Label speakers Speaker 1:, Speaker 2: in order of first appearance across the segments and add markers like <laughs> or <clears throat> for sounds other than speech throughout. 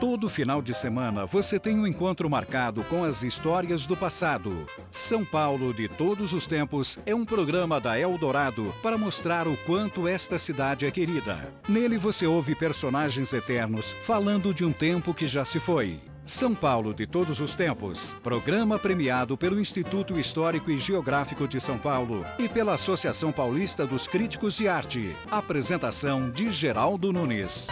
Speaker 1: Todo final de semana você tem um encontro marcado com as histórias do passado. São Paulo de Todos os Tempos é um programa da Eldorado para mostrar o quanto esta cidade é querida. Nele você ouve personagens eternos falando de um tempo que já se foi. São Paulo de Todos os Tempos, programa premiado pelo Instituto Histórico e Geográfico de São Paulo e pela Associação Paulista dos Críticos de Arte. Apresentação de Geraldo Nunes.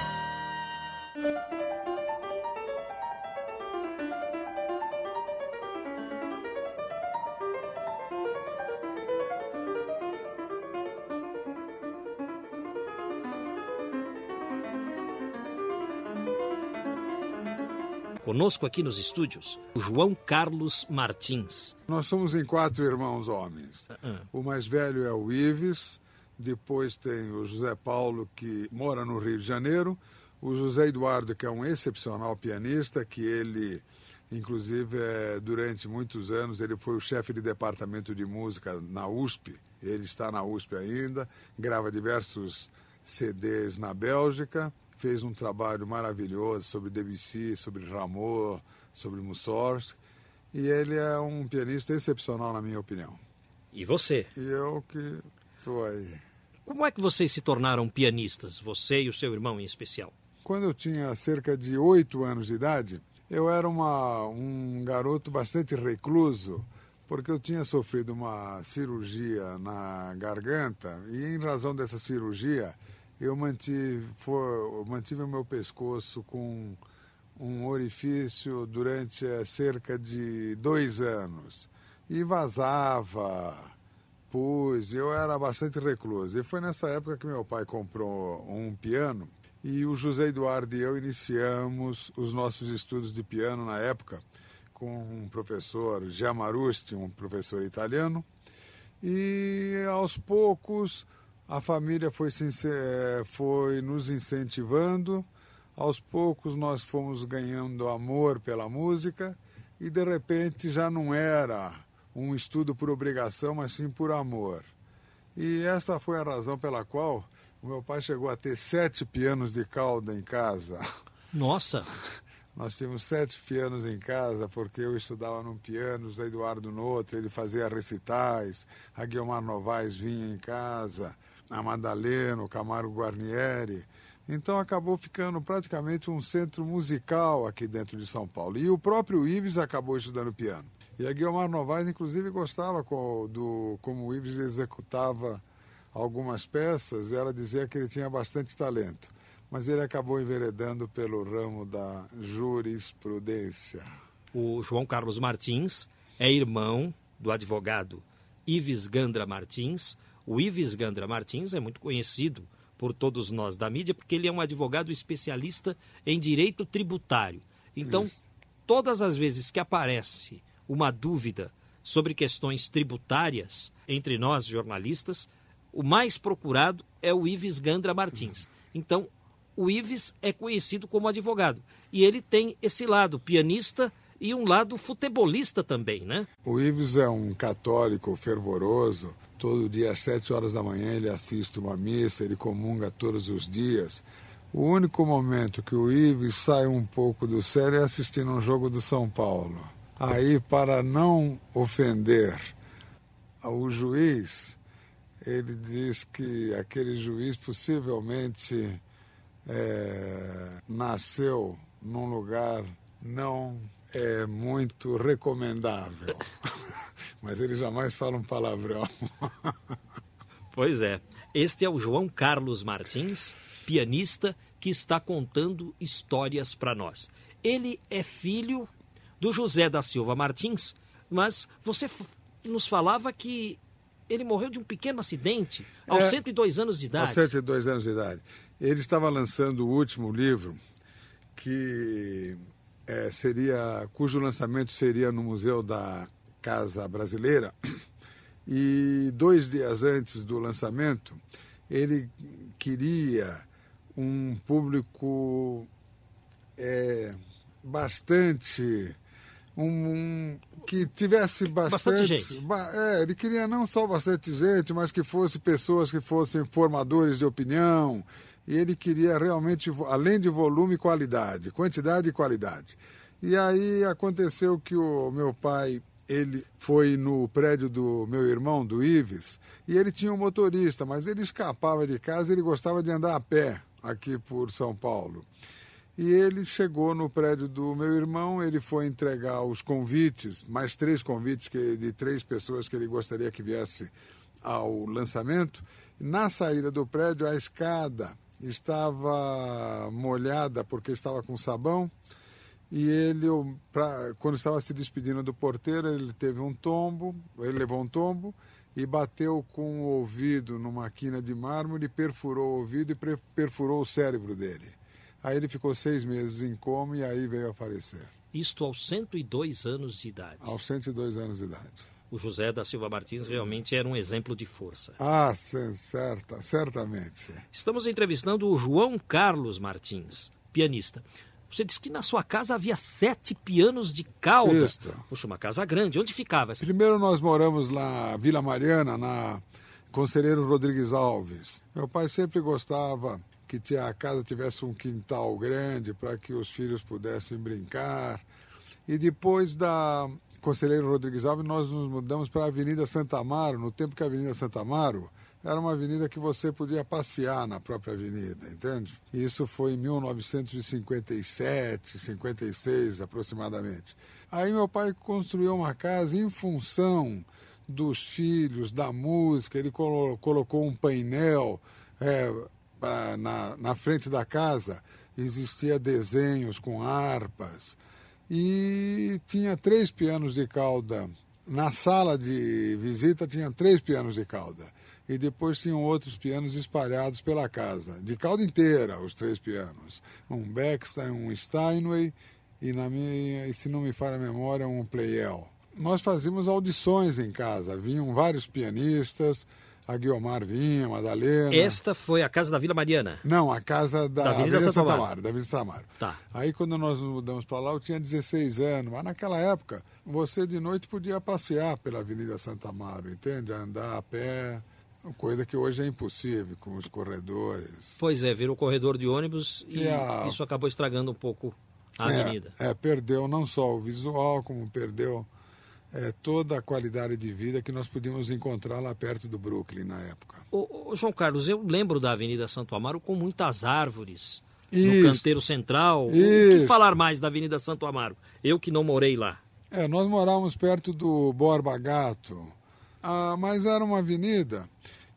Speaker 2: Conosco aqui nos estúdios, o João Carlos Martins.
Speaker 3: Nós somos em quatro irmãos homens.
Speaker 2: Ah.
Speaker 3: O mais velho é o Ives, depois tem o José Paulo, que mora no Rio de Janeiro, o José Eduardo, que é um excepcional pianista, que ele, inclusive, é, durante muitos anos, ele foi o chefe de departamento de música na USP, ele está na USP ainda, grava diversos CDs na Bélgica, fez um trabalho maravilhoso sobre Debussy, sobre Rameau, sobre Mussorgsky, e ele é um pianista excepcional, na minha opinião.
Speaker 2: E você?
Speaker 3: E eu que estou aí.
Speaker 2: Como é que vocês se tornaram pianistas, você e o seu irmão em especial?
Speaker 3: Quando eu tinha cerca de oito anos de idade, eu era uma, um garoto bastante recluso, porque eu tinha sofrido uma cirurgia na garganta e, em razão dessa cirurgia, eu mantive, for, mantive o meu pescoço com um orifício durante eh, cerca de dois anos. E vazava, pus, eu era bastante recluso. E foi nessa época que meu pai comprou um piano e o José Eduardo e eu iniciamos os nossos estudos de piano na época com um professor, Giamarusti, um professor italiano. E aos poucos a família foi, foi nos incentivando, aos poucos nós fomos ganhando amor pela música e de repente já não era um estudo por obrigação, mas sim por amor. E esta foi a razão pela qual o meu pai chegou a ter sete pianos de cauda em casa.
Speaker 2: Nossa! <laughs>
Speaker 3: Nós tínhamos sete pianos em casa, porque eu estudava num piano, o Eduardo no outro, ele fazia recitais, a Guilmar Novaes vinha em casa, a Madalena, o Camargo Guarnieri. Então acabou ficando praticamente um centro musical aqui dentro de São Paulo. E o próprio Ives acabou estudando piano. E a Guilmar Novaes, inclusive, gostava do, como o Ives executava algumas peças, ela dizia que ele tinha bastante talento. Mas ele acabou enveredando pelo ramo da jurisprudência.
Speaker 2: O João Carlos Martins é irmão do advogado Ives Gandra Martins, o Ives Gandra Martins é muito conhecido por todos nós da mídia porque ele é um advogado especialista em direito tributário. Então, Isso. todas as vezes que aparece uma dúvida sobre questões tributárias entre nós jornalistas, o mais procurado é o Ives Gandra Martins. Então, o Ives é conhecido como advogado e ele tem esse lado pianista e um lado futebolista também, né?
Speaker 3: O Ives é um católico fervoroso. Todo dia às sete horas da manhã ele assiste uma missa, ele comunga todos os dias. O único momento que o Ives sai um pouco do sério é assistindo um jogo do São Paulo. Aí, para não ofender o juiz, ele diz que aquele juiz possivelmente é, nasceu num lugar não é muito recomendável. <laughs> Mas ele jamais fala um palavrão. <laughs>
Speaker 2: pois é. Este é o João Carlos Martins, pianista que está contando histórias para nós. Ele é filho do José da Silva Martins, mas você nos falava que ele morreu de um pequeno acidente aos é, 102 anos de idade.
Speaker 3: Aos 102 anos de idade. Ele estava lançando o último livro que é, seria cujo lançamento seria no Museu da Casa Brasileira. <clears throat> E dois dias antes do lançamento, ele queria um público é, bastante um, um, que tivesse bastante,
Speaker 2: bastante gente.
Speaker 3: Ba, é, ele queria não só bastante gente, mas que fosse pessoas que fossem formadores de opinião, e ele queria realmente, além de volume, qualidade, quantidade e qualidade. E aí aconteceu que o meu pai ele foi no prédio do meu irmão, do Ives, e ele tinha um motorista, mas ele escapava de casa, ele gostava de andar a pé aqui por São Paulo. E ele chegou no prédio do meu irmão, ele foi entregar os convites, mais três convites que, de três pessoas que ele gostaria que viesse ao lançamento. Na saída do prédio, a escada estava molhada porque estava com sabão. E ele, pra, quando estava se despedindo do porteiro, ele teve um tombo, ele levou um tombo e bateu com o ouvido numa quina de mármore, perfurou o ouvido e perfurou o cérebro dele. Aí ele ficou seis meses em coma e aí veio a falecer.
Speaker 2: Isto aos 102 anos de idade.
Speaker 3: Aos 102 anos de idade.
Speaker 2: O José da Silva Martins realmente era um exemplo de força.
Speaker 3: Ah, sim, certa, certamente.
Speaker 2: Estamos entrevistando o João Carlos Martins, pianista. Você disse que na sua casa havia sete pianos de cauda.
Speaker 3: Isso.
Speaker 2: Puxa, uma casa grande. Onde ficava?
Speaker 3: Essa? Primeiro nós moramos na Vila Mariana, na Conselheiro Rodrigues Alves. Meu pai sempre gostava que a casa tivesse um quintal grande para que os filhos pudessem brincar. E depois da Conselheiro Rodrigues Alves, nós nos mudamos para a Avenida Santa Amaro, no tempo que a Avenida Santa Amaro era uma avenida que você podia passear na própria avenida, entende? Isso foi em 1957, 56 aproximadamente. Aí meu pai construiu uma casa em função dos filhos, da música, ele colocou um painel é, pra, na, na frente da casa, existia desenhos com harpas e tinha três pianos de cauda. Na sala de visita tinha três pianos de cauda e depois tinham outros pianos espalhados pela casa, de cauda inteira, os três pianos. Um Bechstein, um Steinway e, na minha, se não me falha a memória, um Pleyel. Nós fazíamos audições em casa, vinham vários pianistas, a Guiomar vinha, a Madalena.
Speaker 2: Esta foi a casa da Vila Mariana?
Speaker 3: Não, a casa da, da Avenida, Avenida Santa Amaro. Da
Speaker 2: Avenida
Speaker 3: Santa Amaro.
Speaker 2: Tá.
Speaker 3: Aí quando nós nos mudamos para lá, eu tinha 16 anos, mas naquela época você de noite podia passear pela Avenida Santa Amaro, entende? Andar a pé, Coisa que hoje é impossível com os corredores.
Speaker 2: Pois é, virou corredor de ônibus e, e a... isso acabou estragando um pouco a
Speaker 3: é,
Speaker 2: avenida.
Speaker 3: É, perdeu não só o visual, como perdeu é, toda a qualidade de vida que nós podíamos encontrar lá perto do Brooklyn na época.
Speaker 2: Ô, ô, João Carlos, eu lembro da Avenida Santo Amaro com muitas árvores. No canteiro central. O que falar mais da Avenida Santo Amaro? Eu que não morei lá.
Speaker 3: É, nós morávamos perto do Borba Gato ah, mas era uma avenida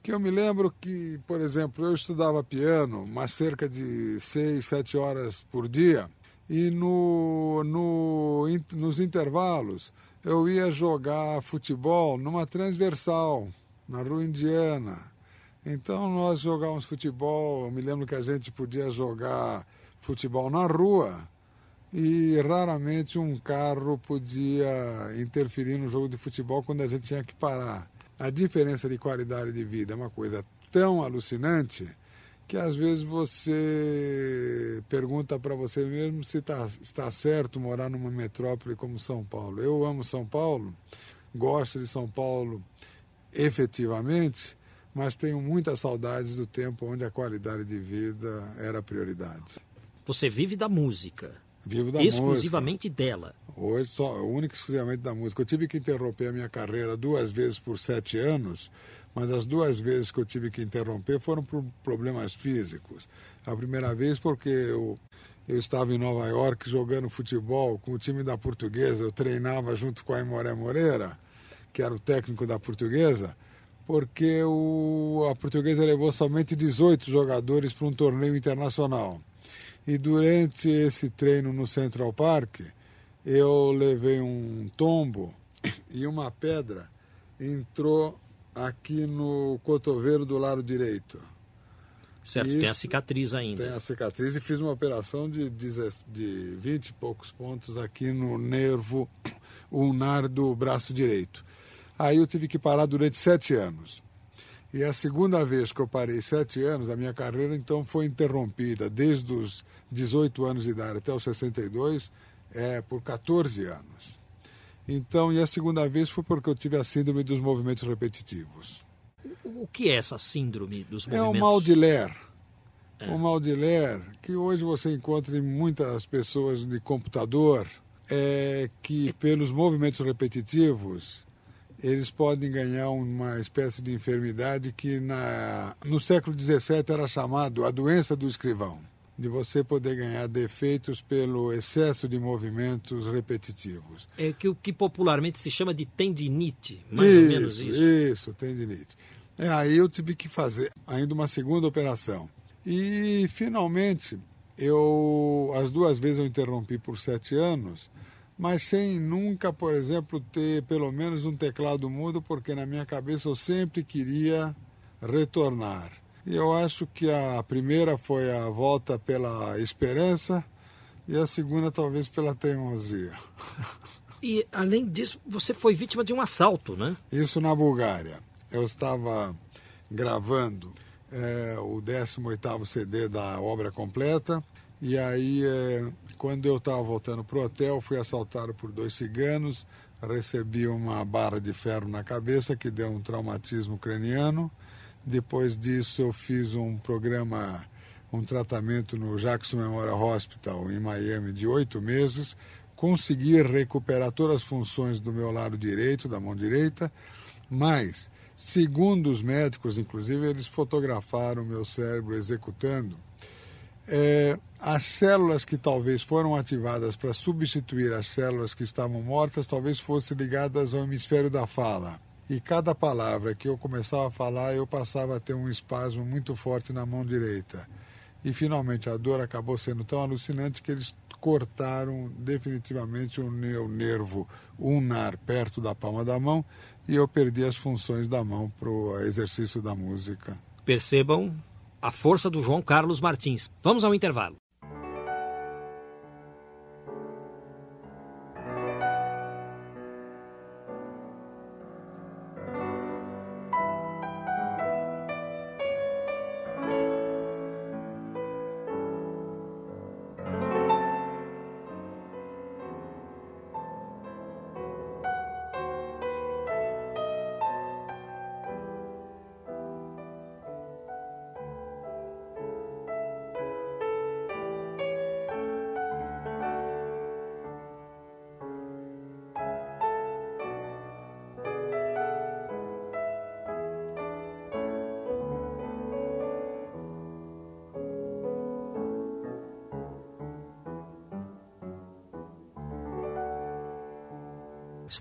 Speaker 3: que eu me lembro que, por exemplo, eu estudava piano, mas cerca de seis, sete horas por dia, e no, no, nos intervalos eu ia jogar futebol numa transversal, na Rua Indiana. Então nós jogávamos futebol, eu me lembro que a gente podia jogar futebol na rua e raramente um carro podia interferir no jogo de futebol quando a gente tinha que parar. A diferença de qualidade de vida é uma coisa tão alucinante que às vezes você pergunta para você mesmo se tá, está certo morar numa metrópole como São Paulo. Eu amo São Paulo, gosto de São Paulo efetivamente, mas tenho muitas saudades do tempo onde a qualidade de vida era prioridade.
Speaker 2: Você vive da música.
Speaker 3: Vivo da
Speaker 2: exclusivamente
Speaker 3: música.
Speaker 2: dela.
Speaker 3: Hoje, só, única e exclusivamente da música. Eu tive que interromper a minha carreira duas vezes por sete anos, mas as duas vezes que eu tive que interromper foram por problemas físicos. A primeira vez porque eu, eu estava em Nova York jogando futebol com o time da Portuguesa, eu treinava junto com a Imoré Moreira, que era o técnico da Portuguesa, porque o, a Portuguesa levou somente 18 jogadores para um torneio internacional. E durante esse treino no Central Park, eu levei um tombo <coughs> e uma pedra entrou aqui no cotovelo do lado direito.
Speaker 2: Certo, Isso, tem a cicatriz ainda.
Speaker 3: Tem a cicatriz e fiz uma operação de, de, de 20 e poucos pontos aqui no nervo <coughs> ulnar do braço direito. Aí eu tive que parar durante sete anos. E a segunda vez que eu parei sete anos, a minha carreira então foi interrompida desde os 18 anos de idade até os 62, é, por 14 anos. Então, e a segunda vez foi porque eu tive a síndrome dos movimentos repetitivos.
Speaker 2: O que é essa síndrome dos movimentos?
Speaker 3: É o mal de Ler. É. O Maudiler, que hoje você encontra em muitas pessoas de computador, é que pelos movimentos repetitivos eles podem ganhar uma espécie de enfermidade que na, no século XVII era chamado a doença do escrivão, de você poder ganhar defeitos pelo excesso de movimentos repetitivos.
Speaker 2: É que o que popularmente se chama de tendinite, mais isso, ou menos isso.
Speaker 3: Isso, tendinite. É, aí eu tive que fazer ainda uma segunda operação. E finalmente, eu as duas vezes eu interrompi por sete anos mas sem nunca, por exemplo, ter pelo menos um teclado mudo, porque na minha cabeça eu sempre queria retornar. E eu acho que a primeira foi a volta pela esperança e a segunda talvez pela teimosia. <laughs>
Speaker 2: E além disso, você foi vítima de um assalto, né?
Speaker 3: Isso na Bulgária. Eu estava gravando é, o 18º CD da obra completa e aí, é, quando eu estava voltando para o hotel, fui assaltado por dois ciganos, recebi uma barra de ferro na cabeça que deu um traumatismo craniano. Depois disso, eu fiz um programa, um tratamento no Jackson Memorial Hospital em Miami de oito meses. Consegui recuperar todas as funções do meu lado direito, da mão direita, mas, segundo os médicos, inclusive, eles fotografaram o meu cérebro executando é, as células que talvez foram ativadas para substituir as células que estavam mortas talvez fossem ligadas ao hemisfério da fala. E cada palavra que eu começava a falar, eu passava a ter um espasmo muito forte na mão direita. E finalmente a dor acabou sendo tão alucinante que eles cortaram definitivamente o meu nervo ulnar perto da palma da mão e eu perdi as funções da mão para o exercício da música.
Speaker 2: Percebam a força do João Carlos Martins. Vamos ao intervalo.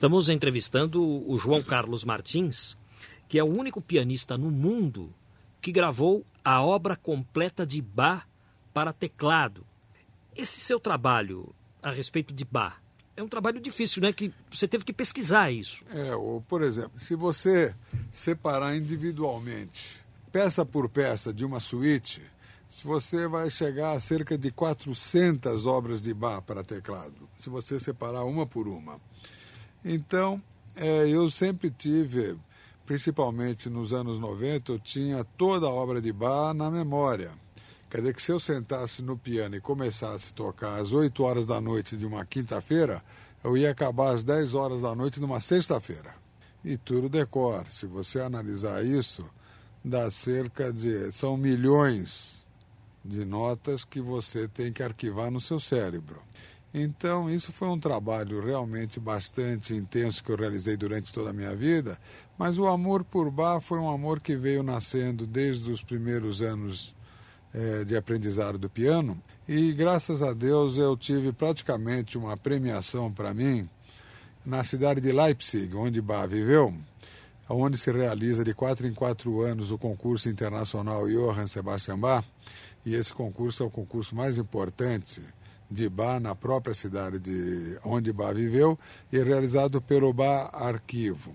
Speaker 2: Estamos entrevistando o João Carlos Martins, que é o único pianista no mundo que gravou a obra completa de Bach para teclado. Esse seu trabalho a respeito de Bach é um trabalho difícil, né? Que você teve que pesquisar isso.
Speaker 3: É, ou, por exemplo, se você separar individualmente, peça por peça de uma suíte, se você vai chegar a cerca de 400 obras de Bach para teclado, se você separar uma por uma. Então, é, eu sempre tive, principalmente nos anos 90, eu tinha toda a obra de Bach na memória. Quer dizer que se eu sentasse no piano e começasse a tocar às 8 horas da noite de uma quinta-feira, eu ia acabar às 10 horas da noite numa sexta-feira. E tudo decor. Se você analisar isso, dá cerca de. são milhões de notas que você tem que arquivar no seu cérebro. Então, isso foi um trabalho realmente bastante intenso que eu realizei durante toda a minha vida, mas o amor por Bach foi um amor que veio nascendo desde os primeiros anos é, de aprendizado do piano, e graças a Deus eu tive praticamente uma premiação para mim na cidade de Leipzig, onde Bach viveu, onde se realiza de quatro em quatro anos o concurso internacional Johann Sebastian Bach, e esse concurso é o concurso mais importante de Bá na própria cidade de onde Bá viveu e realizado pelo Bá Arquivo.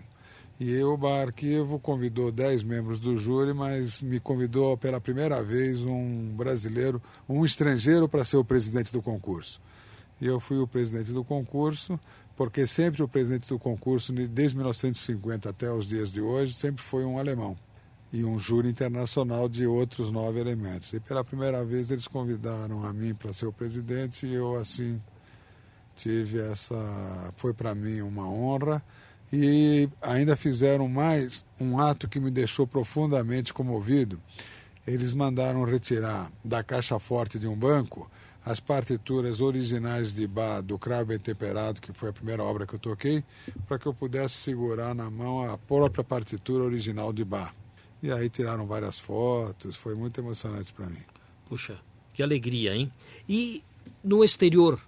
Speaker 3: E o Bá Arquivo convidou dez membros do júri, mas me convidou pela primeira vez um brasileiro, um estrangeiro para ser o presidente do concurso. E eu fui o presidente do concurso, porque sempre o presidente do concurso, desde 1950 até os dias de hoje, sempre foi um alemão e um júri internacional de outros nove elementos. E pela primeira vez eles convidaram a mim para ser o presidente e eu assim tive essa foi para mim uma honra e ainda fizeram mais um ato que me deixou profundamente comovido. eles mandaram retirar da caixa forte de um banco as partituras originais de Bach do Cravo Bem Temperado, que foi a primeira obra que eu toquei, para que eu pudesse segurar na mão a própria partitura original de Bach. E aí tiraram várias fotos, foi muito emocionante para mim.
Speaker 2: Puxa, que alegria, hein? E no exterior,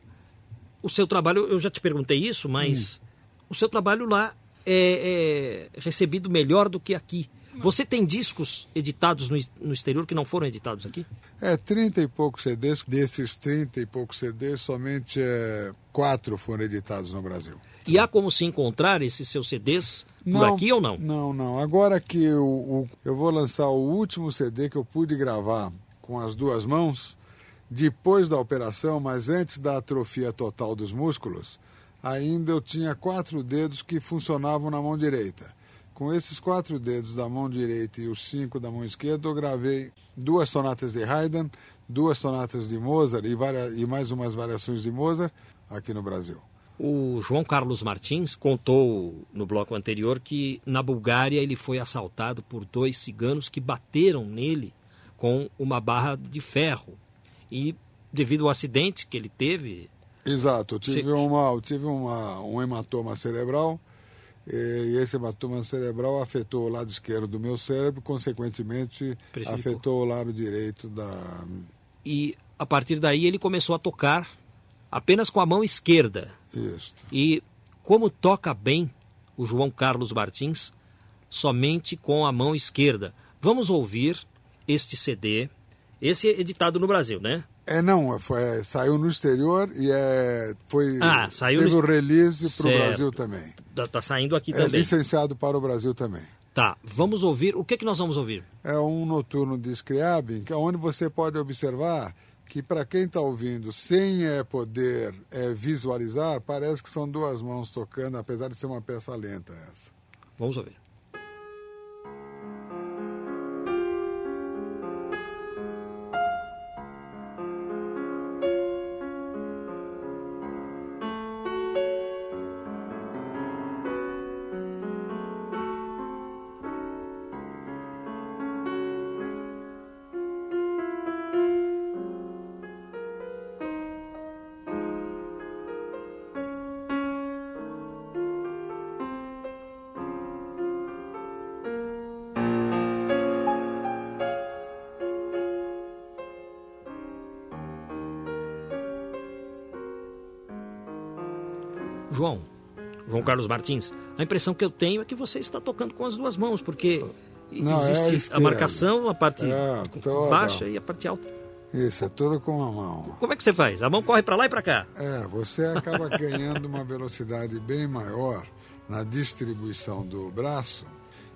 Speaker 2: o seu trabalho, eu já te perguntei isso, mas hum. o seu trabalho lá é, é recebido melhor do que aqui. Você tem discos editados no, no exterior que não foram editados aqui?
Speaker 3: É, 30 e poucos CDs. Desses 30 e poucos CDs, somente é, quatro foram editados no Brasil.
Speaker 2: E há como se encontrar esses seus CDs por aqui ou não?
Speaker 3: Não, não. Agora que eu, eu vou lançar o último CD que eu pude gravar com as duas mãos, depois da operação, mas antes da atrofia total dos músculos, ainda eu tinha quatro dedos que funcionavam na mão direita. Com esses quatro dedos da mão direita e os cinco da mão esquerda, eu gravei duas sonatas de Haydn, duas sonatas de Mozart e, várias, e mais umas variações de Mozart aqui no Brasil.
Speaker 2: O João Carlos Martins contou no bloco anterior que na Bulgária ele foi assaltado por dois ciganos que bateram nele com uma barra de ferro. E devido ao acidente que ele teve.
Speaker 3: Exato, eu tive, uma, eu tive uma, um hematoma cerebral e esse hematoma cerebral afetou o lado esquerdo do meu cérebro, consequentemente afetou o lado direito da.
Speaker 2: E a partir daí ele começou a tocar apenas com a mão esquerda. E como toca bem o João Carlos Martins somente com a mão esquerda. Vamos ouvir este CD. Esse é editado no Brasil, né?
Speaker 3: É, não, foi, saiu no exterior e é, foi, ah, saiu teve no... o release para o Brasil também.
Speaker 2: Está tá saindo aqui
Speaker 3: é
Speaker 2: também.
Speaker 3: É licenciado para o Brasil também.
Speaker 2: Tá, vamos ouvir. O que, que nós vamos ouvir?
Speaker 3: É um noturno de Scriabin, é onde você pode observar que para quem está ouvindo sem é, poder é, visualizar, parece que são duas mãos tocando, apesar de ser uma peça lenta essa.
Speaker 2: Vamos ouvir. João, João Carlos Martins, a impressão que eu tenho é que você está tocando com as duas mãos, porque Não, existe é a, a, marcação, a parte é, baixa e a parte alta.
Speaker 3: Isso, é tudo com a mão.
Speaker 2: Como é que você faz? A mão corre para lá e para cá?
Speaker 3: É, você acaba <laughs> ganhando uma velocidade bem maior na distribuição do braço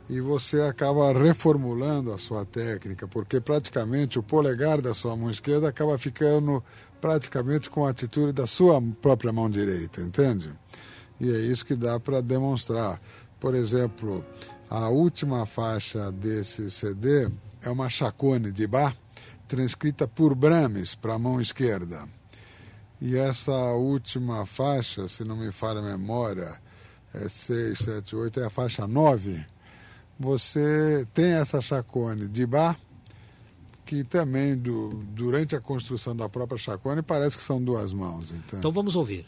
Speaker 3: e você acaba reformulando a sua técnica, porque praticamente o polegar da sua mão esquerda acaba ficando praticamente com a atitude da sua própria mão direita, entende? E é isso que dá para demonstrar. Por exemplo, a última faixa desse CD é uma chacone de Bach, transcrita por Brahms para a mão esquerda. E essa última faixa, se não me falha a memória, é 6, 7, 8, é a faixa 9. Você tem essa chacone de Bach, que também do, durante a construção da própria chacone parece que são duas mãos.
Speaker 2: Então, então vamos ouvir.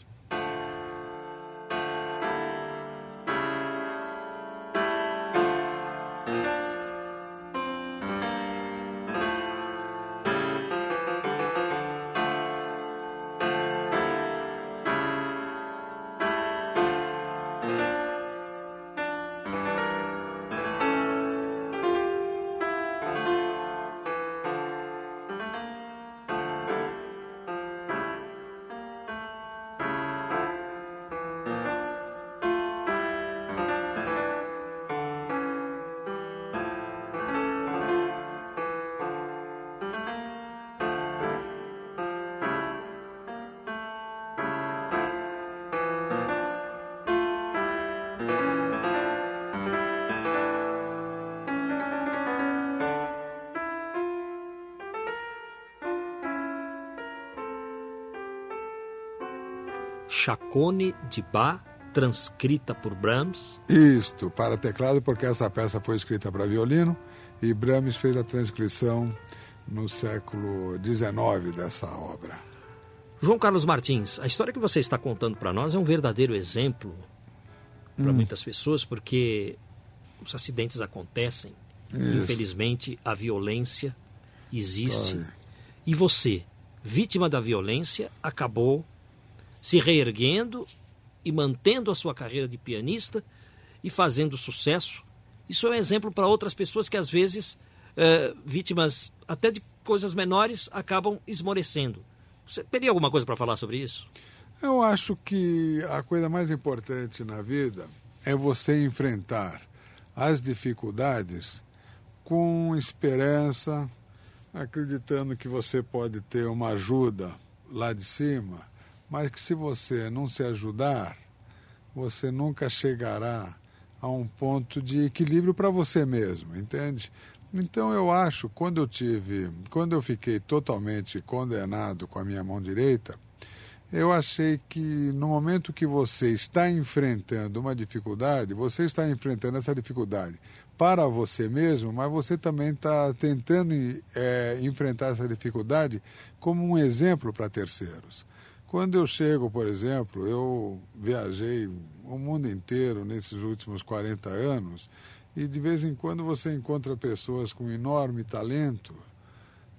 Speaker 2: Chacone de Bá transcrita por Brahms.
Speaker 3: Isto, para teclado, porque essa peça foi escrita para violino e Brahms fez a transcrição no século XIX dessa obra.
Speaker 2: João Carlos Martins, a história que você está contando para nós é um verdadeiro exemplo para hum. muitas pessoas, porque os acidentes acontecem, Isso. infelizmente a violência existe. Ai. E você, vítima da violência, acabou se reerguendo e mantendo a sua carreira de pianista e fazendo sucesso. Isso é um exemplo para outras pessoas que às vezes, é, vítimas até de coisas menores, acabam esmorecendo. Você teria alguma coisa para falar sobre isso?
Speaker 3: Eu acho que a coisa mais importante na vida é você enfrentar as dificuldades com esperança, acreditando que você pode ter uma ajuda lá de cima, mas que se você não se ajudar, você nunca chegará a um ponto de equilíbrio para você mesmo, entende? Então eu acho, quando eu tive, quando eu fiquei totalmente condenado com a minha mão direita, eu achei que no momento que você está enfrentando uma dificuldade, você está enfrentando essa dificuldade para você mesmo, mas você também está tentando é, enfrentar essa dificuldade como um exemplo para terceiros. Quando eu chego, por exemplo, eu viajei o mundo inteiro nesses últimos 40 anos e de vez em quando você encontra pessoas com enorme talento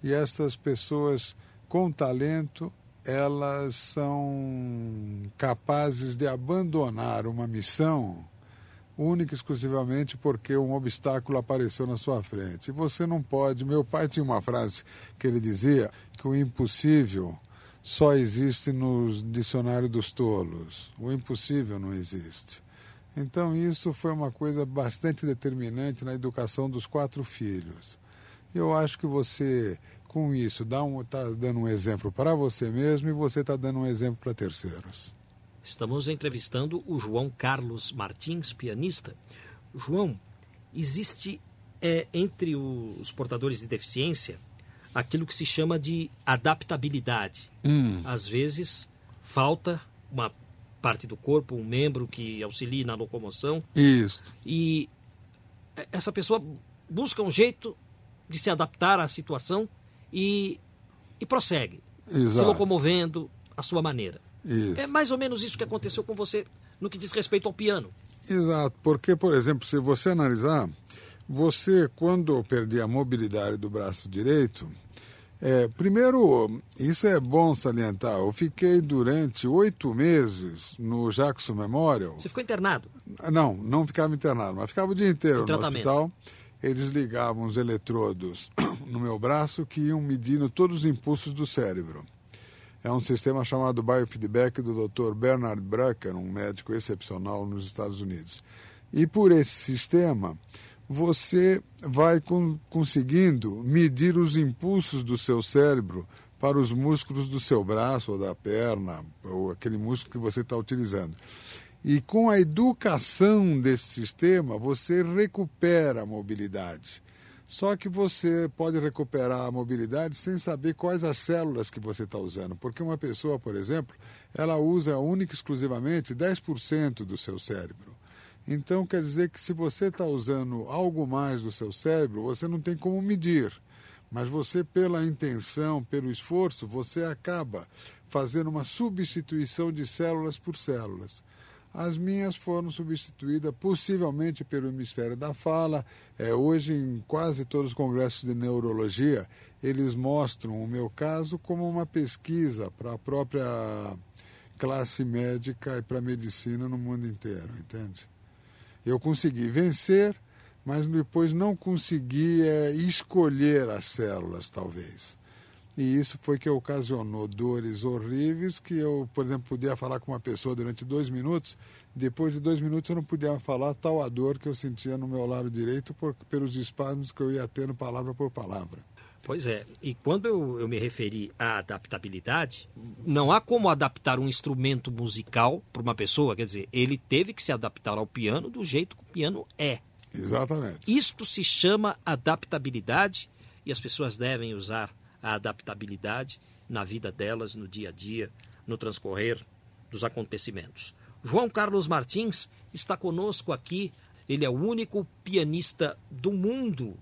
Speaker 3: e estas pessoas com talento elas são capazes de abandonar uma missão única e exclusivamente porque um obstáculo apareceu na sua frente. E você não pode. Meu pai tinha uma frase que ele dizia que o impossível só existe no dicionário dos tolos. O impossível não existe. Então, isso foi uma coisa bastante determinante na educação dos quatro filhos. Eu acho que você com isso está um, tá dando um exemplo para você mesmo e você está dando um exemplo para terceiros.
Speaker 2: Estamos entrevistando o João Carlos Martins, pianista. João, existe é, entre os portadores de deficiência aquilo que se chama de adaptabilidade. Hum. Às vezes falta uma parte do corpo, um membro que auxilie na locomoção.
Speaker 3: Isso.
Speaker 2: E essa pessoa busca um jeito de se adaptar à situação e, e prossegue, Exato. se locomovendo à sua maneira. Isso. É mais ou menos isso que aconteceu com você no que diz respeito ao piano.
Speaker 3: Exato, porque, por exemplo, se você analisar, você, quando perdi a mobilidade do braço direito, é, primeiro, isso é bom salientar, eu fiquei durante oito meses no Jackson Memorial.
Speaker 2: Você ficou internado?
Speaker 3: Não, não ficava internado, mas ficava o dia inteiro no hospital eles ligavam os eletrodos <coughs> no meu braço que iam medindo todos os impulsos do cérebro. É um sistema chamado biofeedback do Dr. Bernard Brucker, um médico excepcional nos Estados Unidos. E por esse sistema, você vai com, conseguindo medir os impulsos do seu cérebro para os músculos do seu braço ou da perna, ou aquele músculo que você está utilizando. E com a educação desse sistema, você recupera a mobilidade. Só que você pode recuperar a mobilidade sem saber quais as células que você está usando. Porque uma pessoa, por exemplo, ela usa única e exclusivamente 10% do seu cérebro. Então quer dizer que se você está usando algo mais do seu cérebro, você não tem como medir. Mas você, pela intenção, pelo esforço, você acaba fazendo uma substituição de células por células. As minhas foram substituídas possivelmente pelo hemisfério da fala. É, hoje, em quase todos os congressos de neurologia, eles mostram o meu caso como uma pesquisa para a própria classe médica e para a medicina no mundo inteiro, entende? Eu consegui vencer, mas depois não consegui é, escolher as células, talvez. E isso foi que ocasionou dores horríveis que eu, por exemplo, podia falar com uma pessoa durante dois minutos. Depois de dois minutos eu não podia falar tal a dor que eu sentia no meu lado direito por, pelos espasmos que eu ia tendo palavra por palavra.
Speaker 2: Pois é, e quando eu, eu me referi à adaptabilidade, não há como adaptar um instrumento musical para uma pessoa, quer dizer, ele teve que se adaptar ao piano do jeito que o piano é.
Speaker 3: Exatamente.
Speaker 2: Isto se chama adaptabilidade e as pessoas devem usar a adaptabilidade na vida delas, no dia a dia, no transcorrer dos acontecimentos. João Carlos Martins está conosco aqui. Ele é o único pianista do mundo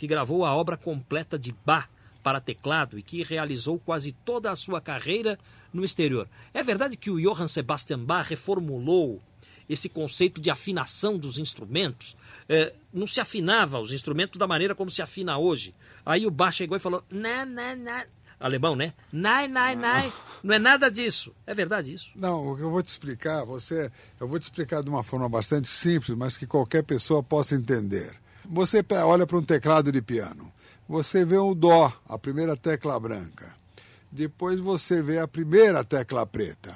Speaker 2: que gravou a obra completa de Bach para teclado e que realizou quase toda a sua carreira no exterior. É verdade que o Johann Sebastian Bach reformulou esse conceito de afinação dos instrumentos. É, não se afinava os instrumentos da maneira como se afina hoje. Aí o Bach chegou e falou: né, né, né. Alemão, né? Nai, nai, nai. Não é nada disso. É verdade isso?
Speaker 3: Não, o que eu vou te explicar, você, eu vou te explicar de uma forma bastante simples, mas que qualquer pessoa possa entender. Você olha para um teclado de piano, você vê o dó, a primeira tecla branca. Depois você vê a primeira tecla preta.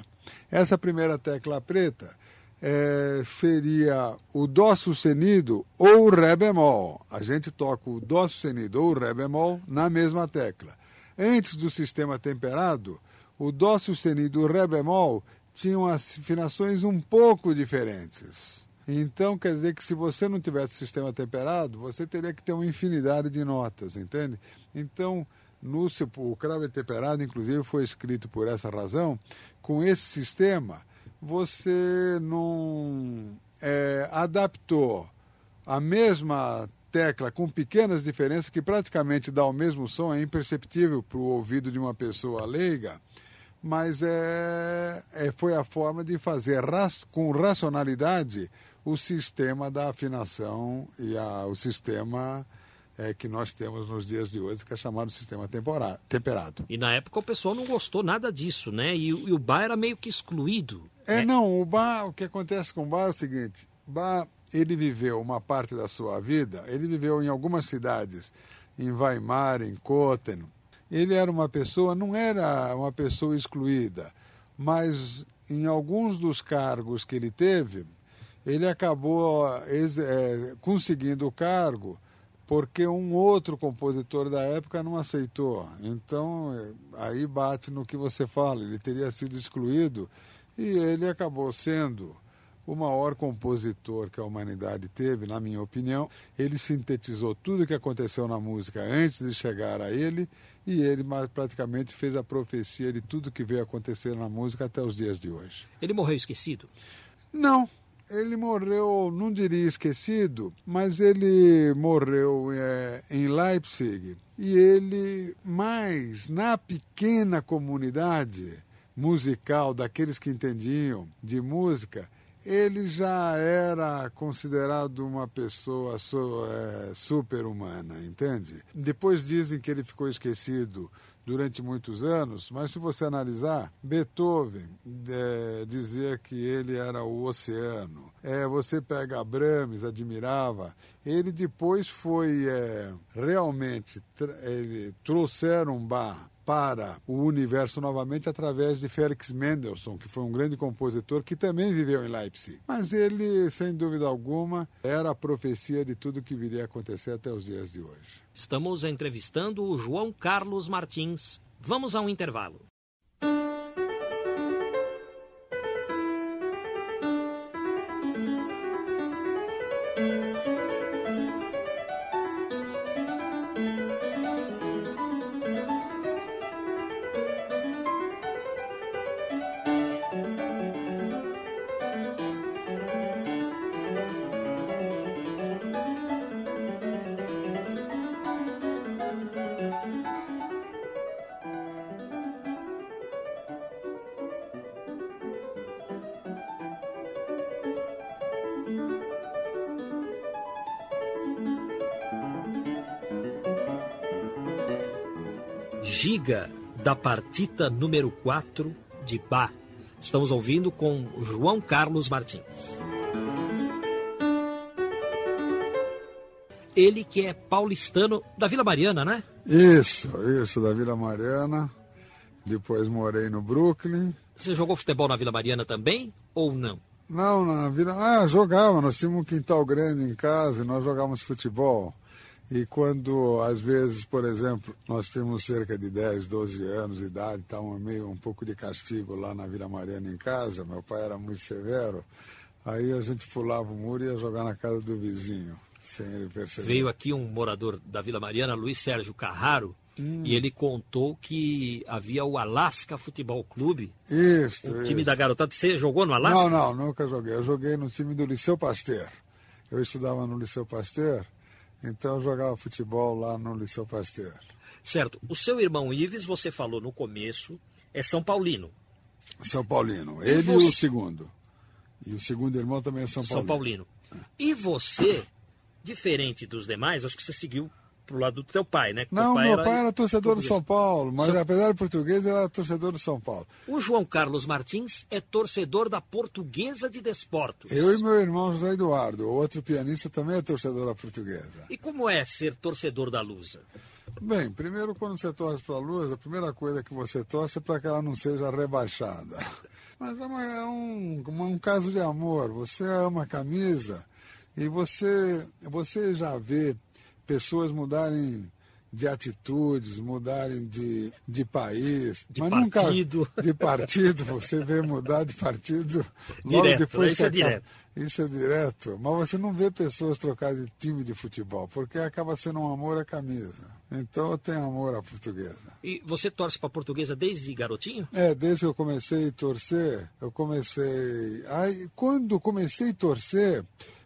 Speaker 3: Essa primeira tecla preta é, seria o Dó sustenido ou o Ré bemol. A gente toca o Dó sustenido ou o Ré bemol na mesma tecla. Antes do sistema temperado, o Dó sustenido e o Ré bemol tinham afinações um pouco diferentes. Então, quer dizer que se você não tivesse sistema temperado, você teria que ter uma infinidade de notas, entende? Então, no, o cravo temperado, inclusive, foi escrito por essa razão. Com esse sistema, você não é, adaptou a mesma tecla com pequenas diferenças que praticamente dá o mesmo som, é imperceptível para o ouvido de uma pessoa leiga, mas é, é, foi a forma de fazer com racionalidade o sistema da afinação e a, o sistema é, que nós temos nos dias de hoje, que é chamado sistema temperado.
Speaker 2: E na época o pessoal não gostou nada disso, né? E, e o bar era meio que excluído.
Speaker 3: É, né? não, o bar, o que acontece com o bar é o seguinte, bar, ele viveu uma parte da sua vida, ele viveu em algumas cidades, em Weimar, em Kotten. Ele era uma pessoa, não era uma pessoa excluída, mas em alguns dos cargos que ele teve, ele acabou é, conseguindo o cargo porque um outro compositor da época não aceitou. Então, aí bate no que você fala, ele teria sido excluído e ele acabou sendo o maior compositor que a humanidade teve, na minha opinião. Ele sintetizou tudo o que aconteceu na música antes de chegar a ele e ele praticamente fez a profecia de tudo que veio acontecer na música até os dias de hoje.
Speaker 2: Ele morreu esquecido?
Speaker 3: Não, ele morreu, não diria esquecido, mas ele morreu é, em Leipzig. E ele, mais na pequena comunidade musical daqueles que entendiam de música, ele já era considerado uma pessoa é, super-humana, entende? Depois dizem que ele ficou esquecido durante muitos anos, mas se você analisar, Beethoven é, dizia que ele era o oceano. É, você pega Brahms, admirava. Ele depois foi é, realmente, ele trouxeram Bach para o universo novamente através de Felix Mendelssohn, que foi um grande compositor que também viveu em Leipzig. Mas ele, sem dúvida alguma, era a profecia de tudo que viria a acontecer até os dias de hoje.
Speaker 2: Estamos entrevistando o João Carlos Martins. Vamos a um intervalo. Da partita número 4 de Bach. Estamos ouvindo com João Carlos Martins. Ele que é paulistano da Vila Mariana, né?
Speaker 3: Isso, isso, da Vila Mariana. Depois morei no Brooklyn.
Speaker 2: Você jogou futebol na Vila Mariana também ou não?
Speaker 3: Não, na Vila. Ah, jogava. Nós tínhamos um quintal grande em casa e nós jogávamos futebol. E quando, às vezes, por exemplo, nós tínhamos cerca de 10, 12 anos de idade, estávamos meio um pouco de castigo lá na Vila Mariana em casa, meu pai era muito severo, aí a gente pulava o muro e ia jogar na casa do vizinho, sem ele perceber.
Speaker 2: Veio aqui um morador da Vila Mariana, Luiz Sérgio Carraro, Hum. E ele contou que havia o Alaska Futebol Clube.
Speaker 3: Isso.
Speaker 2: O
Speaker 3: isso.
Speaker 2: time da garotada. Você jogou no Alaska?
Speaker 3: Não, não, nunca joguei. Eu joguei no time do Liceu Pasteur. Eu estudava no Liceu Pasteur, então eu jogava futebol lá no Liceu Pasteur.
Speaker 2: Certo. O seu irmão Ives, você falou no começo, é São Paulino.
Speaker 3: São Paulino. Ele e, você... o segundo. E o segundo irmão também é São Paulino.
Speaker 2: São Paulino. E você, diferente dos demais, acho que você seguiu pro lado do teu pai, né?
Speaker 3: não,
Speaker 2: pai
Speaker 3: meu
Speaker 2: era...
Speaker 3: pai era torcedor do São Paulo, mas São... apesar de português, ele era torcedor do São Paulo.
Speaker 2: O João Carlos Martins é torcedor da Portuguesa de Desportos.
Speaker 3: Eu e meu irmão José Eduardo, outro pianista, também é torcedor da Portuguesa.
Speaker 2: E como é ser torcedor da Lusa?
Speaker 3: Bem, primeiro quando você torce para a Lusa, a primeira coisa que você torce é para que ela não seja rebaixada. <laughs> Mas é, uma, é um, um caso de amor. Você ama a camisa e você, você já vê pessoas mudarem de atitudes, mudarem de, de país.
Speaker 2: De mas partido.
Speaker 3: Nunca, <laughs> de partido, você vê mudar de partido logo direto, depois
Speaker 2: isso que é direto.
Speaker 3: Isso é direto. Mas você não vê pessoas trocar de time de futebol, porque acaba sendo um amor à camisa. Então eu tenho amor à portuguesa.
Speaker 2: E você torce para a portuguesa desde garotinho?
Speaker 3: É, desde que eu comecei a torcer, eu comecei. Aí, quando comecei a torcer,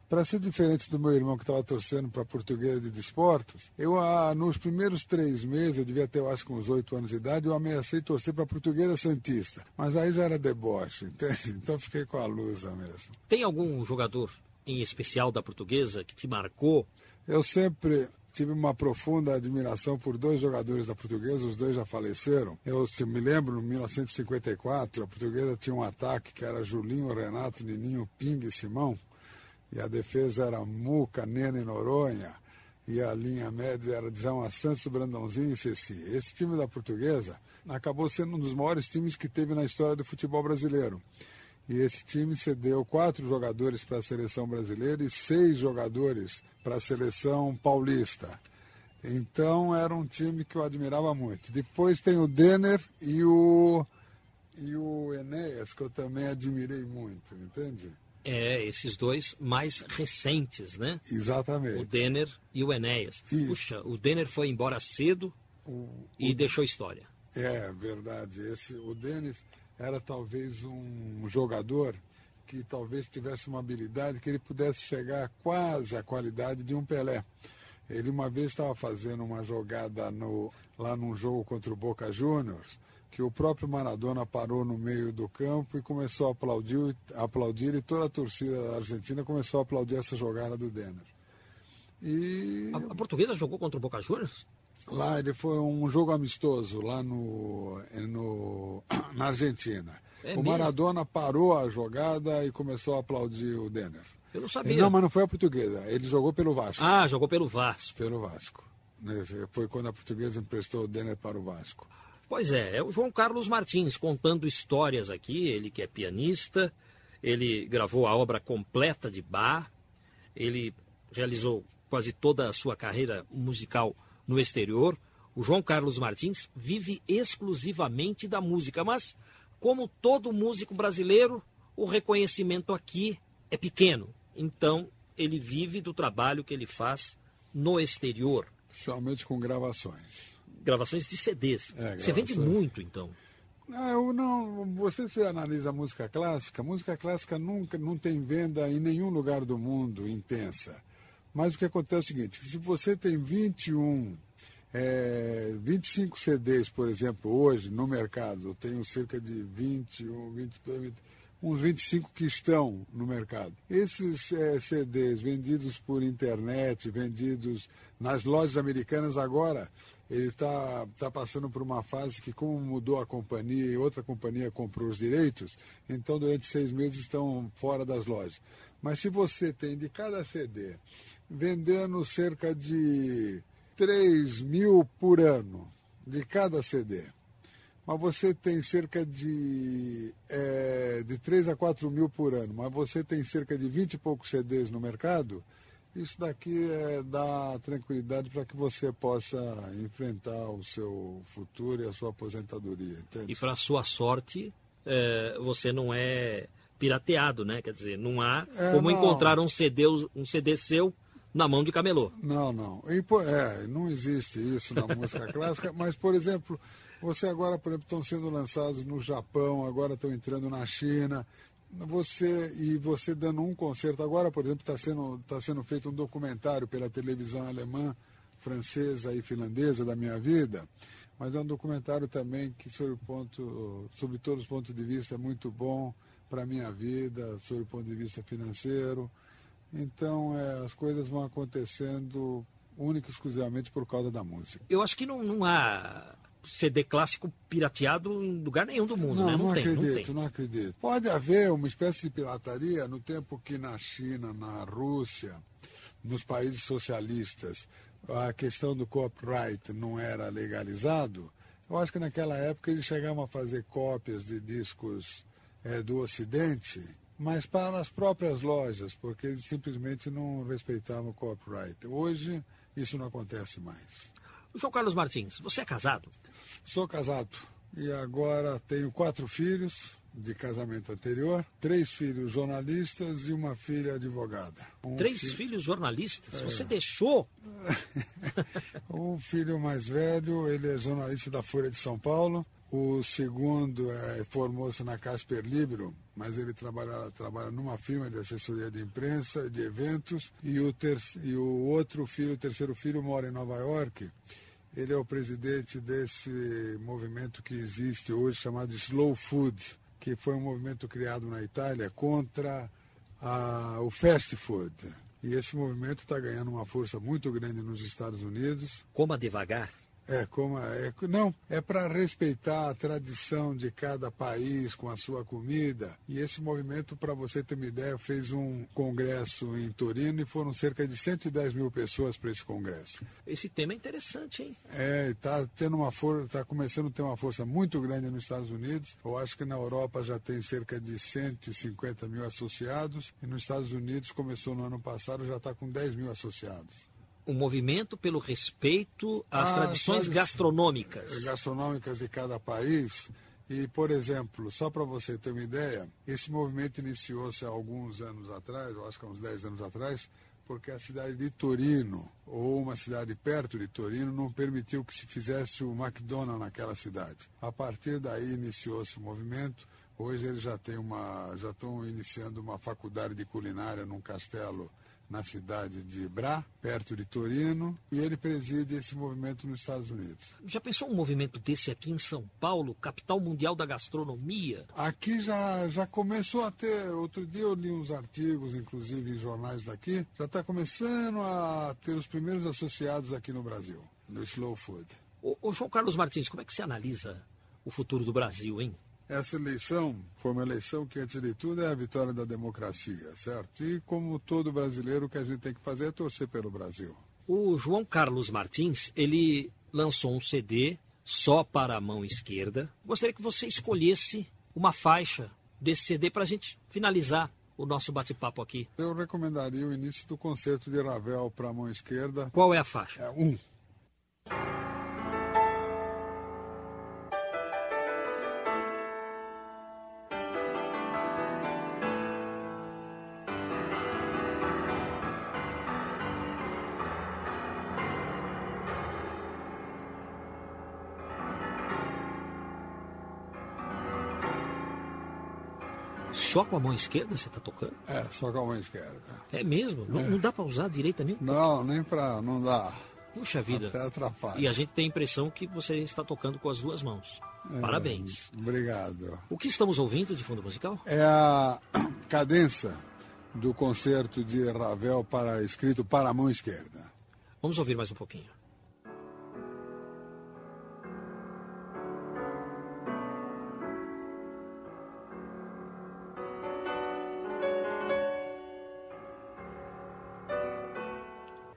Speaker 3: para ser diferente do meu irmão que estava torcendo para a Portuguesa de Desportos, eu, ah, nos primeiros três meses, eu devia ter, eu acho, com uns oito anos de idade, eu ameacei torcer para a Portuguesa Santista. Mas aí já era deboche, entende? <laughs> Então fiquei com a lusa mesmo.
Speaker 2: Tem algum jogador em especial da Portuguesa que te marcou?
Speaker 3: Eu sempre tive uma profunda admiração por dois jogadores da Portuguesa, os dois já faleceram. Eu se me lembro, em 1954, a Portuguesa tinha um ataque que era Julinho, Renato, Nininho, Ping e Simão. E a defesa era Muca, Nena e Noronha. E a linha média era Djalma Santos, Brandãozinho e Ceci. Esse time da Portuguesa acabou sendo um dos maiores times que teve na história do futebol brasileiro. E esse time cedeu quatro jogadores para a seleção brasileira e seis jogadores para a seleção paulista. Então era um time que eu admirava muito. Depois tem o Denner e o, e o Enéas, que eu também admirei muito, entende?
Speaker 2: É, esses dois mais recentes, né?
Speaker 3: Exatamente.
Speaker 2: O Denner e o Enéas. Isso. Puxa, o Denner foi embora cedo o, e o... deixou história.
Speaker 3: É, verdade. Esse, o Denis era talvez um jogador que talvez tivesse uma habilidade que ele pudesse chegar quase à qualidade de um Pelé. Ele uma vez estava fazendo uma jogada no, lá num jogo contra o Boca Juniors que o próprio Maradona parou no meio do campo e começou a aplaudir, aplaudir e toda a torcida da Argentina começou a aplaudir essa jogada do Denner.
Speaker 2: E... A, a portuguesa jogou contra o Boca Juniors?
Speaker 3: Lá ele foi um jogo amistoso lá no, no <clears throat> na Argentina. É o Maradona parou a jogada e começou a aplaudir o Denner.
Speaker 2: Eu não sabia.
Speaker 3: Não, mas não foi a portuguesa. Ele jogou pelo Vasco.
Speaker 2: Ah, jogou pelo Vasco.
Speaker 3: Pelo Vasco. Foi quando a portuguesa emprestou o Denner para o Vasco.
Speaker 2: Pois é, é o João Carlos Martins contando histórias aqui, ele que é pianista, ele gravou a obra completa de Bach, ele realizou quase toda a sua carreira musical no exterior. O João Carlos Martins vive exclusivamente da música, mas como todo músico brasileiro, o reconhecimento aqui é pequeno. Então, ele vive do trabalho que ele faz no exterior.
Speaker 3: Somente com gravações
Speaker 2: gravações de CDs. É, Você vende muito, então.
Speaker 3: Eu não, você se analisa música clássica, música clássica nunca não tem venda em nenhum lugar do mundo intensa. Mas o que acontece é o seguinte, se você tem 21, é, 25 CDs, por exemplo, hoje no mercado, eu tenho cerca de 21, 22, 20, uns 25 que estão no mercado. Esses é, CDs vendidos por internet, vendidos nas lojas americanas agora, ele está tá passando por uma fase que, como mudou a companhia e outra companhia comprou os direitos, então durante seis meses estão fora das lojas. Mas se você tem de cada CD vendendo cerca de 3 mil por ano de cada CD, mas você tem cerca de, é, de 3 a 4 mil por ano, mas você tem cerca de 20 e poucos CDs no mercado, isso daqui é, dá tranquilidade para que você possa enfrentar o seu futuro e a sua aposentadoria. Entende?
Speaker 2: E para sua sorte, é, você não é pirateado, né? Quer dizer, não há é, como não. encontrar um CD, um CD seu na mão de camelô.
Speaker 3: Não, não. E, é, não existe isso na música <laughs> clássica, mas, por exemplo, você agora, por exemplo, estão sendo lançados no Japão, agora estão entrando na China. Você e você dando um concerto agora, por exemplo, está sendo, tá sendo feito um documentário pela televisão alemã, francesa e finlandesa da minha vida, mas é um documentário também que sobre, ponto, sobre todos os pontos de vista é muito bom para minha vida, sobre o ponto de vista financeiro. Então, é, as coisas vão acontecendo única e exclusivamente por causa da música.
Speaker 2: Eu acho que não, não há CD clássico pirateado em lugar nenhum do mundo,
Speaker 3: não,
Speaker 2: né?
Speaker 3: Não, não tem, acredito,
Speaker 2: não,
Speaker 3: não acredito. Pode haver uma espécie de pirataria no tempo que na China, na Rússia, nos países socialistas, a questão do copyright não era legalizado. Eu acho que naquela época eles chegavam a fazer cópias de discos é, do Ocidente, mas para as próprias lojas, porque eles simplesmente não respeitavam o copyright. Hoje isso não acontece mais.
Speaker 2: João Carlos Martins, você é casado?
Speaker 3: Sou casado e agora tenho quatro filhos de casamento anterior, três filhos jornalistas e uma filha advogada.
Speaker 2: Um três fi... filhos jornalistas? É... Você deixou?
Speaker 3: o <laughs> filho mais velho, ele é jornalista da Folha de São Paulo. O segundo é, formou-se na Casper Libro, mas ele trabalha, trabalha numa firma de assessoria de imprensa, de eventos, e o, ter, e o outro filho, o terceiro filho, mora em Nova York. Ele é o presidente desse movimento que existe hoje chamado Slow Food, que foi um movimento criado na Itália contra a, o fast food. E esse movimento está ganhando uma força muito grande nos Estados Unidos.
Speaker 2: Coma devagar.
Speaker 3: É, como é, não, é para respeitar a tradição de cada país com a sua comida. E esse movimento, para você ter uma ideia, fez um congresso em Torino e foram cerca de 110 mil pessoas para esse congresso.
Speaker 2: Esse tema é interessante, hein?
Speaker 3: É, está tendo uma força, está começando a ter uma força muito grande nos Estados Unidos. Eu acho que na Europa já tem cerca de 150 mil associados e nos Estados Unidos começou no ano passado já está com 10 mil associados
Speaker 2: um movimento pelo respeito às ah, tradições gastronômicas.
Speaker 3: Gastronômicas de cada país. E, por exemplo, só para você ter uma ideia, esse movimento iniciou-se há alguns anos atrás, eu acho que há uns 10 anos atrás, porque a cidade de Torino, ou uma cidade perto de Torino, não permitiu que se fizesse o McDonald's naquela cidade. A partir daí iniciou-se o movimento. Hoje eles já têm uma, já estão iniciando uma faculdade de culinária num castelo na cidade de Bra, perto de Torino, e ele preside esse movimento nos Estados Unidos.
Speaker 2: Já pensou um movimento desse aqui em São Paulo, capital mundial da gastronomia?
Speaker 3: Aqui já, já começou a ter, outro dia eu li uns artigos, inclusive em jornais daqui, já está começando a ter os primeiros associados aqui no Brasil, no Slow Food.
Speaker 2: Ô, ô João Carlos Martins, como é que você analisa o futuro do Brasil, hein?
Speaker 3: Essa eleição foi uma eleição que, antes de tudo, é a vitória da democracia, certo? E como todo brasileiro, o que a gente tem que fazer é torcer pelo Brasil.
Speaker 2: O João Carlos Martins, ele lançou um CD só para a mão esquerda. Gostaria que você escolhesse uma faixa desse CD para a gente finalizar o nosso bate-papo aqui.
Speaker 3: Eu recomendaria o início do concerto de Ravel para a mão esquerda.
Speaker 2: Qual é a faixa?
Speaker 3: É um.
Speaker 2: Só com a mão esquerda você está tocando?
Speaker 3: É, só com a mão esquerda.
Speaker 2: É mesmo? Não, é. não dá para usar a direita nem?
Speaker 3: Não, nem para, não dá.
Speaker 2: Puxa vida.
Speaker 3: Até atrapalha.
Speaker 2: E a gente tem a impressão que você está tocando com as duas mãos. É, Parabéns.
Speaker 3: Obrigado.
Speaker 2: O que estamos ouvindo de fundo musical?
Speaker 3: É a <clears throat> cadência do concerto de Ravel para escrito para a mão esquerda.
Speaker 2: Vamos ouvir mais um pouquinho.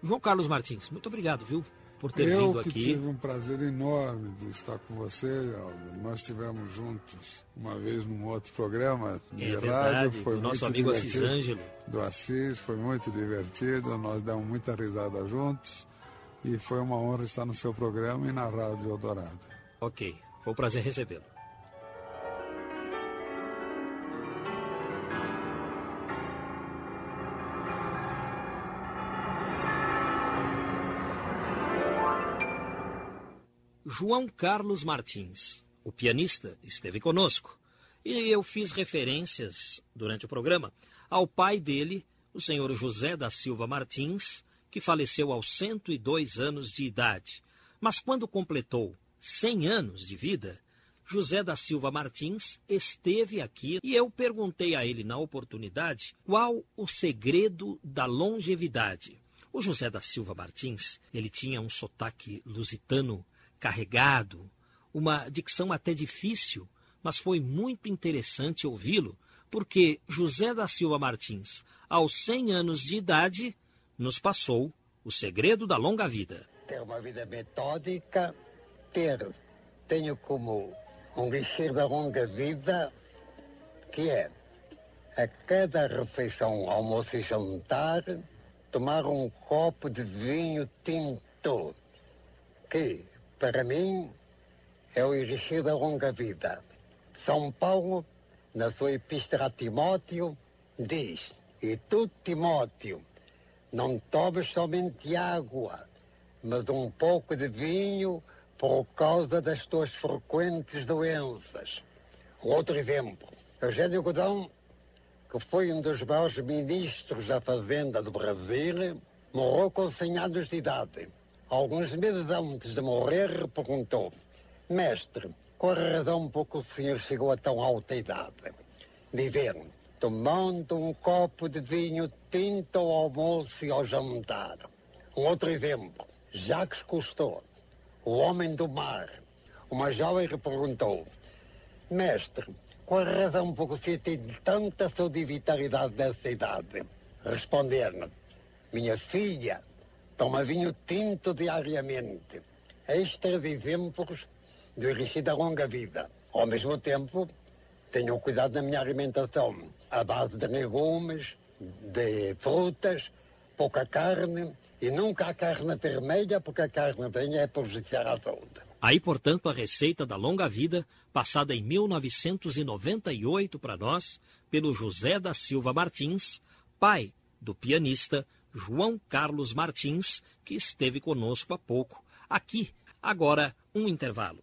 Speaker 2: João Carlos Martins, muito obrigado, viu? Por ter
Speaker 3: Eu
Speaker 2: vindo aqui.
Speaker 3: Eu que tive um prazer enorme de estar com você, Geraldo. Nós estivemos juntos uma vez num outro programa de
Speaker 2: é
Speaker 3: verdade,
Speaker 2: rádio. Foi do nosso amigo Assis Ângelo.
Speaker 3: Do Assis, foi muito divertido. Nós demos muita risada juntos. E foi uma honra estar no seu programa e na Rádio Eldorado.
Speaker 2: Ok, foi um prazer recebê-lo. João Carlos Martins, o pianista, esteve conosco. E eu fiz referências durante o programa ao pai dele, o senhor José da Silva Martins, que faleceu aos 102 anos de idade. Mas quando completou 100 anos de vida, José da Silva Martins esteve aqui e eu perguntei a ele na oportunidade qual o segredo da longevidade. O José da Silva Martins, ele tinha um sotaque lusitano carregado, uma dicção até difícil, mas foi muito interessante ouvi-lo, porque José da Silva Martins, aos 100 anos de idade, nos passou o segredo da longa vida.
Speaker 4: Ter uma vida metódica, ter, tenho como um lixeiro da longa vida, que é a cada refeição, almoço e jantar, tomar um copo de vinho tinto, que, para mim, é o elixir da longa vida. São Paulo, na sua epístola a Timóteo, diz: E tu, Timóteo, não tomes somente água, mas um pouco de vinho por causa das tuas frequentes doenças. Outro exemplo, Eugênio Godão, que foi um dos maiores ministros da Fazenda do Brasil, morreu com 100 anos de idade. Alguns meses antes de morrer, perguntou: Mestre, qual a razão por que o senhor chegou a tão alta idade? Viver tomando um copo de vinho tinto ao almoço e ao jantar. Um outro exemplo, Jacques Cousteau o homem do mar. Uma jovem lhe perguntou: Mestre, qual a razão por que você tem tanta saúde e vitalidade nessa idade? Responder-me: Minha filha, toma vinho tinto diariamente. Eis três exemplos do elixir da longa vida. Ao mesmo tempo, tenho cuidado na minha alimentação, à base de legumes, de frutas, pouca carne, e nunca a carne vermelha, porque a carne vermelha é prejudicial à saúde.
Speaker 2: Aí, portanto, a receita da longa vida, passada em 1998 para nós, pelo José da Silva Martins, pai do pianista João Carlos Martins, que esteve conosco há pouco. Aqui, agora, um intervalo.